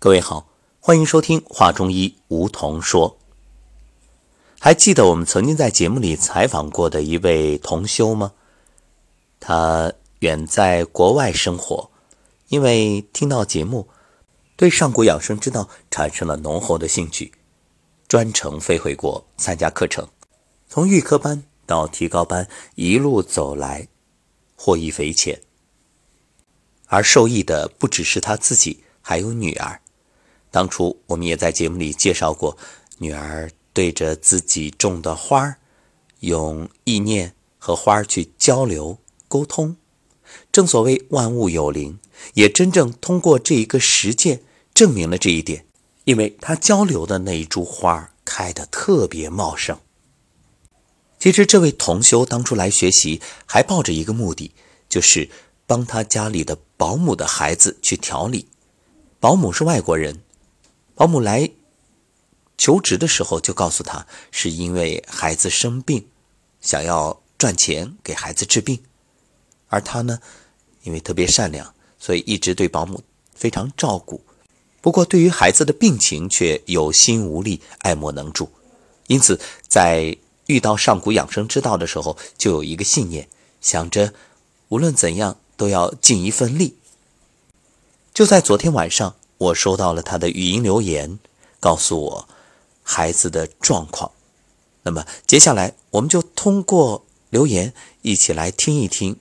各位好，欢迎收听《画中医梧桐说》。还记得我们曾经在节目里采访过的一位同修吗？他远在国外生活，因为听到节目，对上古养生之道产生了浓厚的兴趣，专程飞回国参加课程，从预科班到提高班一路走来，获益匪浅。而受益的不只是他自己，还有女儿。当初我们也在节目里介绍过，女儿对着自己种的花儿，用意念和花儿去交流沟通。正所谓万物有灵，也真正通过这一个实践证明了这一点。因为他交流的那一株花开得特别茂盛。其实这位同修当初来学习，还抱着一个目的，就是帮他家里的保姆的孩子去调理。保姆是外国人。保姆来求职的时候，就告诉他是因为孩子生病，想要赚钱给孩子治病。而他呢，因为特别善良，所以一直对保姆非常照顾。不过，对于孩子的病情却有心无力、爱莫能助。因此，在遇到上古养生之道的时候，就有一个信念，想着无论怎样都要尽一份力。就在昨天晚上。我收到了他的语音留言，告诉我孩子的状况。那么接下来，我们就通过留言一起来听一听，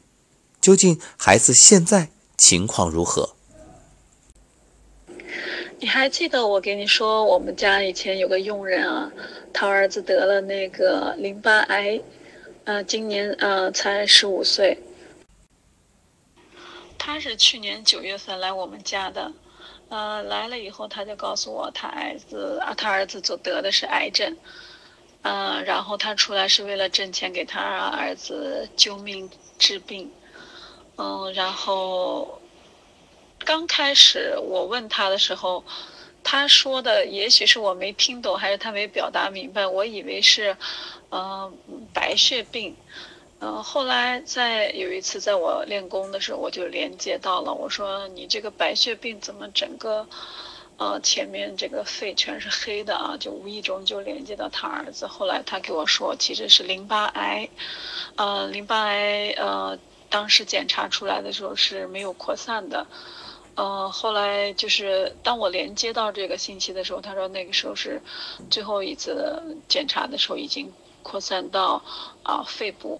究竟孩子现在情况如何？你还记得我给你说，我们家以前有个佣人啊，他儿子得了那个淋巴癌，呃，今年呃才十五岁。他是去年九月份来我们家的。呃，来了以后，他就告诉我，他儿子啊，他儿子就得的是癌症，嗯，然后他出来是为了挣钱给他儿子救命治病，嗯，然后刚开始我问他的时候，他说的也许是我没听懂，还是他没表达明白，我以为是，嗯，白血病。嗯，后来在有一次在我练功的时候，我就连接到了。我说你这个白血病怎么整个，呃，前面这个肺全是黑的啊？就无意中就连接到他儿子。后来他给我说，其实是淋巴癌，呃，淋巴癌，呃，当时检查出来的时候是没有扩散的，呃，后来就是当我连接到这个信息的时候，他说那个时候是最后一次检查的时候已经扩散到啊肺部。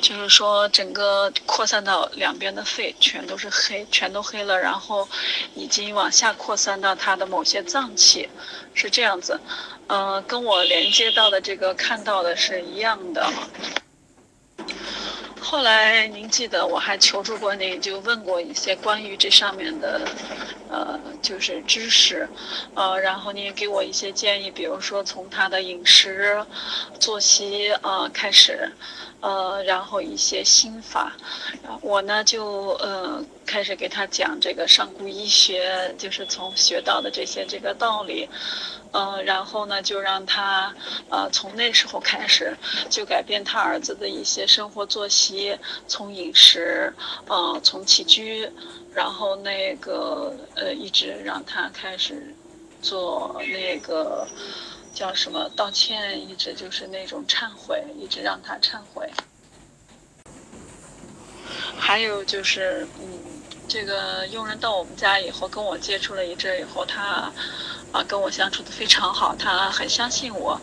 就是说，整个扩散到两边的肺全都是黑，全都黑了，然后已经往下扩散到他的某些脏器，是这样子。嗯，跟我连接到的这个看到的是一样的。后来您记得我还求助过您，就问过一些关于这上面的，呃，就是知识，呃，然后您也给我一些建议，比如说从他的饮食、作息啊开始。呃，然后一些心法，我呢就呃开始给他讲这个上古医学，就是从学到的这些这个道理，呃，然后呢就让他呃从那时候开始就改变他儿子的一些生活作息，从饮食，呃，从起居，然后那个呃一直让他开始做那个。叫什么道歉，一直就是那种忏悔，一直让他忏悔。还有就是，嗯，这个佣人到我们家以后，跟我接触了一阵以后，他啊跟我相处的非常好，他很相信我。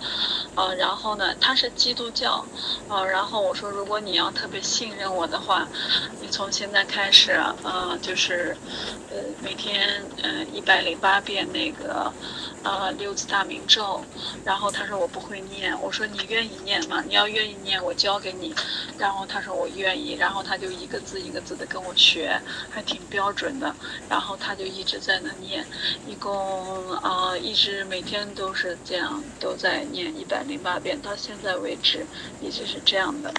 嗯，然后呢，他是基督教，嗯，然后我说，如果你要特别信任我的话，你从现在开始，嗯，就是，呃，每天，呃，一百零八遍那个，呃，六字大明咒。然后他说我不会念，我说你愿意念吗？你要愿意念，我教给你。然后他说我愿意，然后他就一个字一个字的跟我学，还挺标准的。然后他就一直在那念，一共，啊，一直每天都是这样，都在念一百。零八遍到现在为止一直是这样的，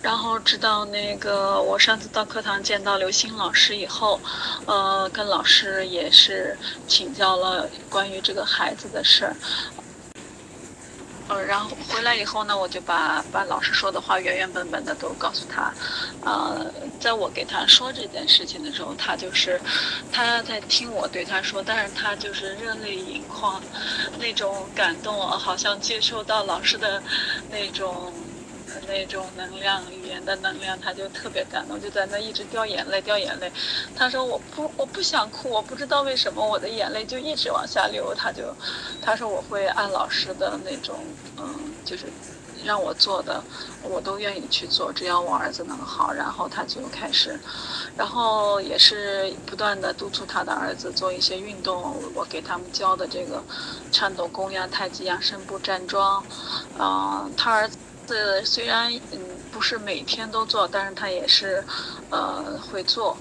然后直到那个我上次到课堂见到刘星老师以后，呃，跟老师也是请教了关于这个孩子的事儿。呃，然后回来以后呢，我就把把老师说的话原原本本的都告诉他。呃，在我给他说这件事情的时候，他就是他在听我对他说，但是他就是热泪盈眶，那种感动，好像接受到老师的那种。那种能量，语言的能量，他就特别感动，就在那一直掉眼泪，掉眼泪。他说：“我不，我不想哭，我不知道为什么我的眼泪就一直往下流。”他就，他说：“我会按老师的那种，嗯，就是让我做的，我都愿意去做，只要我儿子能好。”然后他就开始，然后也是不断的督促他的儿子做一些运动。我给他们教的这个颤抖功呀、太极养生步、站桩，嗯，他儿子。虽然嗯不是每天都做，但是他也是，呃会做。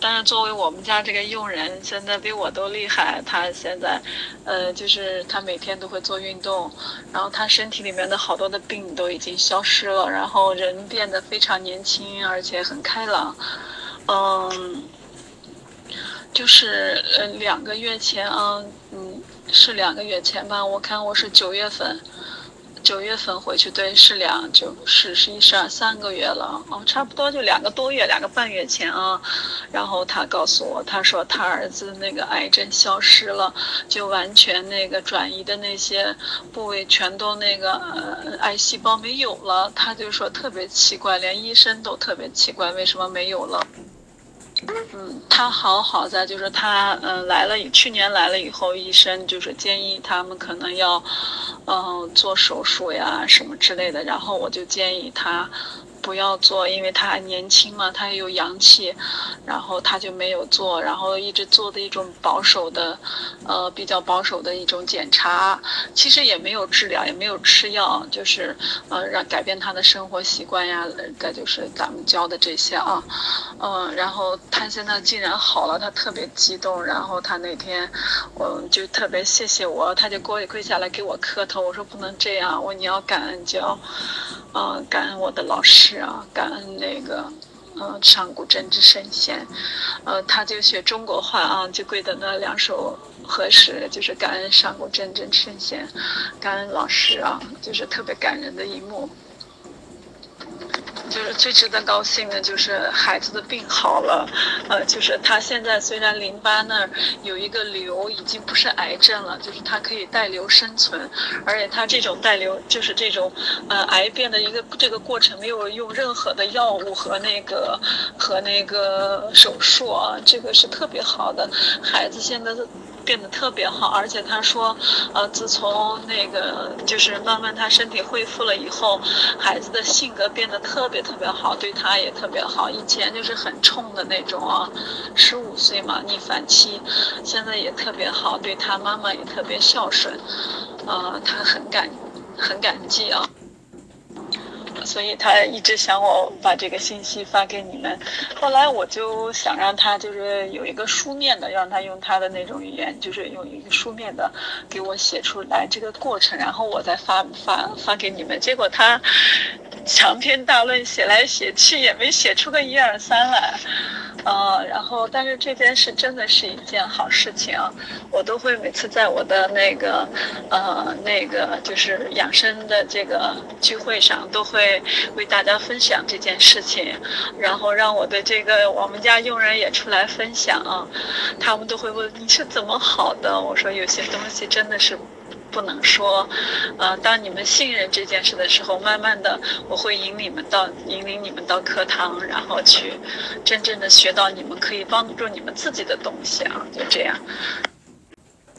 但是作为我们家这个佣人，现在比我都厉害。他现在，呃，就是他每天都会做运动，然后他身体里面的好多的病都已经消失了，然后人变得非常年轻，而且很开朗。嗯，就是呃两个月前啊，嗯是两个月前吧，我看我是九月份。九月份回去，对，是两九十十一十二三个月了哦，差不多就两个多月，两个半月前啊。然后他告诉我，他说他儿子那个癌症消失了，就完全那个转移的那些部位全都那个呃癌细胞没有了。他就说特别奇怪，连医生都特别奇怪，为什么没有了？嗯，他好好在就是他嗯来了，去年来了以后，医生就是建议他们可能要。嗯，做手术呀什么之类的，然后我就建议他。不要做，因为他还年轻嘛，他有阳气，然后他就没有做，然后一直做的一种保守的，呃，比较保守的一种检查，其实也没有治疗，也没有吃药，就是呃让改变他的生活习惯呀，再就是咱们教的这些啊，嗯，然后他现在竟然好了，他特别激动，然后他那天我就特别谢谢我，他就跪跪下来给我磕头，我说不能这样，我你要感恩教。啊，感恩我的老师啊，感恩那个，嗯，上古真知圣贤，呃，他就学中国话啊，就跪的那两手合十，就是感恩上古真知圣贤，感恩老师啊，就是特别感人的一幕。就是最值得高兴的，就是孩子的病好了，呃，就是他现在虽然淋巴那儿有一个瘤，已经不是癌症了，就是他可以带瘤生存，而且他这种带瘤就是这种，呃，癌变的一个这个过程没有用任何的药物和那个和那个手术啊，这个是特别好的，孩子现在。变得特别好，而且他说，呃，自从那个就是慢慢他身体恢复了以后，孩子的性格变得特别特别好，对他也特别好。以前就是很冲的那种啊，十五岁嘛逆反期，现在也特别好，对他妈妈也特别孝顺，呃，他很感很感激啊。所以他一直想我把这个信息发给你们，后来我就想让他就是有一个书面的，让他用他的那种语言，就是用一个书面的给我写出来这个过程，然后我再发发发给你们。结果他 长篇大论写来写去也没写出个一二三来。呃，然后，但是这件事真的是一件好事情！我都会每次在我的那个，呃，那个就是养生的这个聚会上，都会为大家分享这件事情，然后让我的这个我们家佣人也出来分享，他们都会问你是怎么好的？我说有些东西真的是。不能说，呃，当你们信任这件事的时候，慢慢的，我会引你们到引领你们到课堂，然后去真正的学到你们可以帮助你们自己的东西啊，就这样。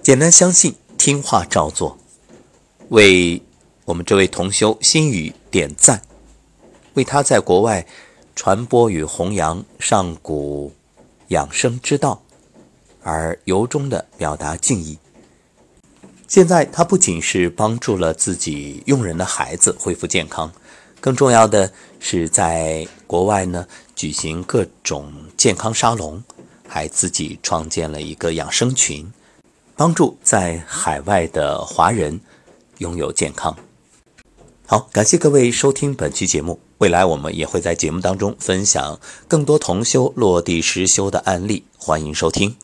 简单相信，听话照做，为我们这位同修心语点赞，为他在国外传播与弘扬上古养生之道而由衷的表达敬意。现在他不仅是帮助了自己佣人的孩子恢复健康，更重要的是在国外呢举行各种健康沙龙，还自己创建了一个养生群，帮助在海外的华人拥有健康。好，感谢各位收听本期节目，未来我们也会在节目当中分享更多同修落地实修的案例，欢迎收听。